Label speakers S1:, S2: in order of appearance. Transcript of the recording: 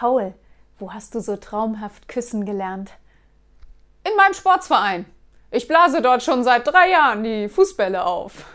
S1: Paul, wo hast du so traumhaft küssen gelernt?
S2: In meinem Sportsverein. Ich blase dort schon seit drei Jahren die Fußbälle auf.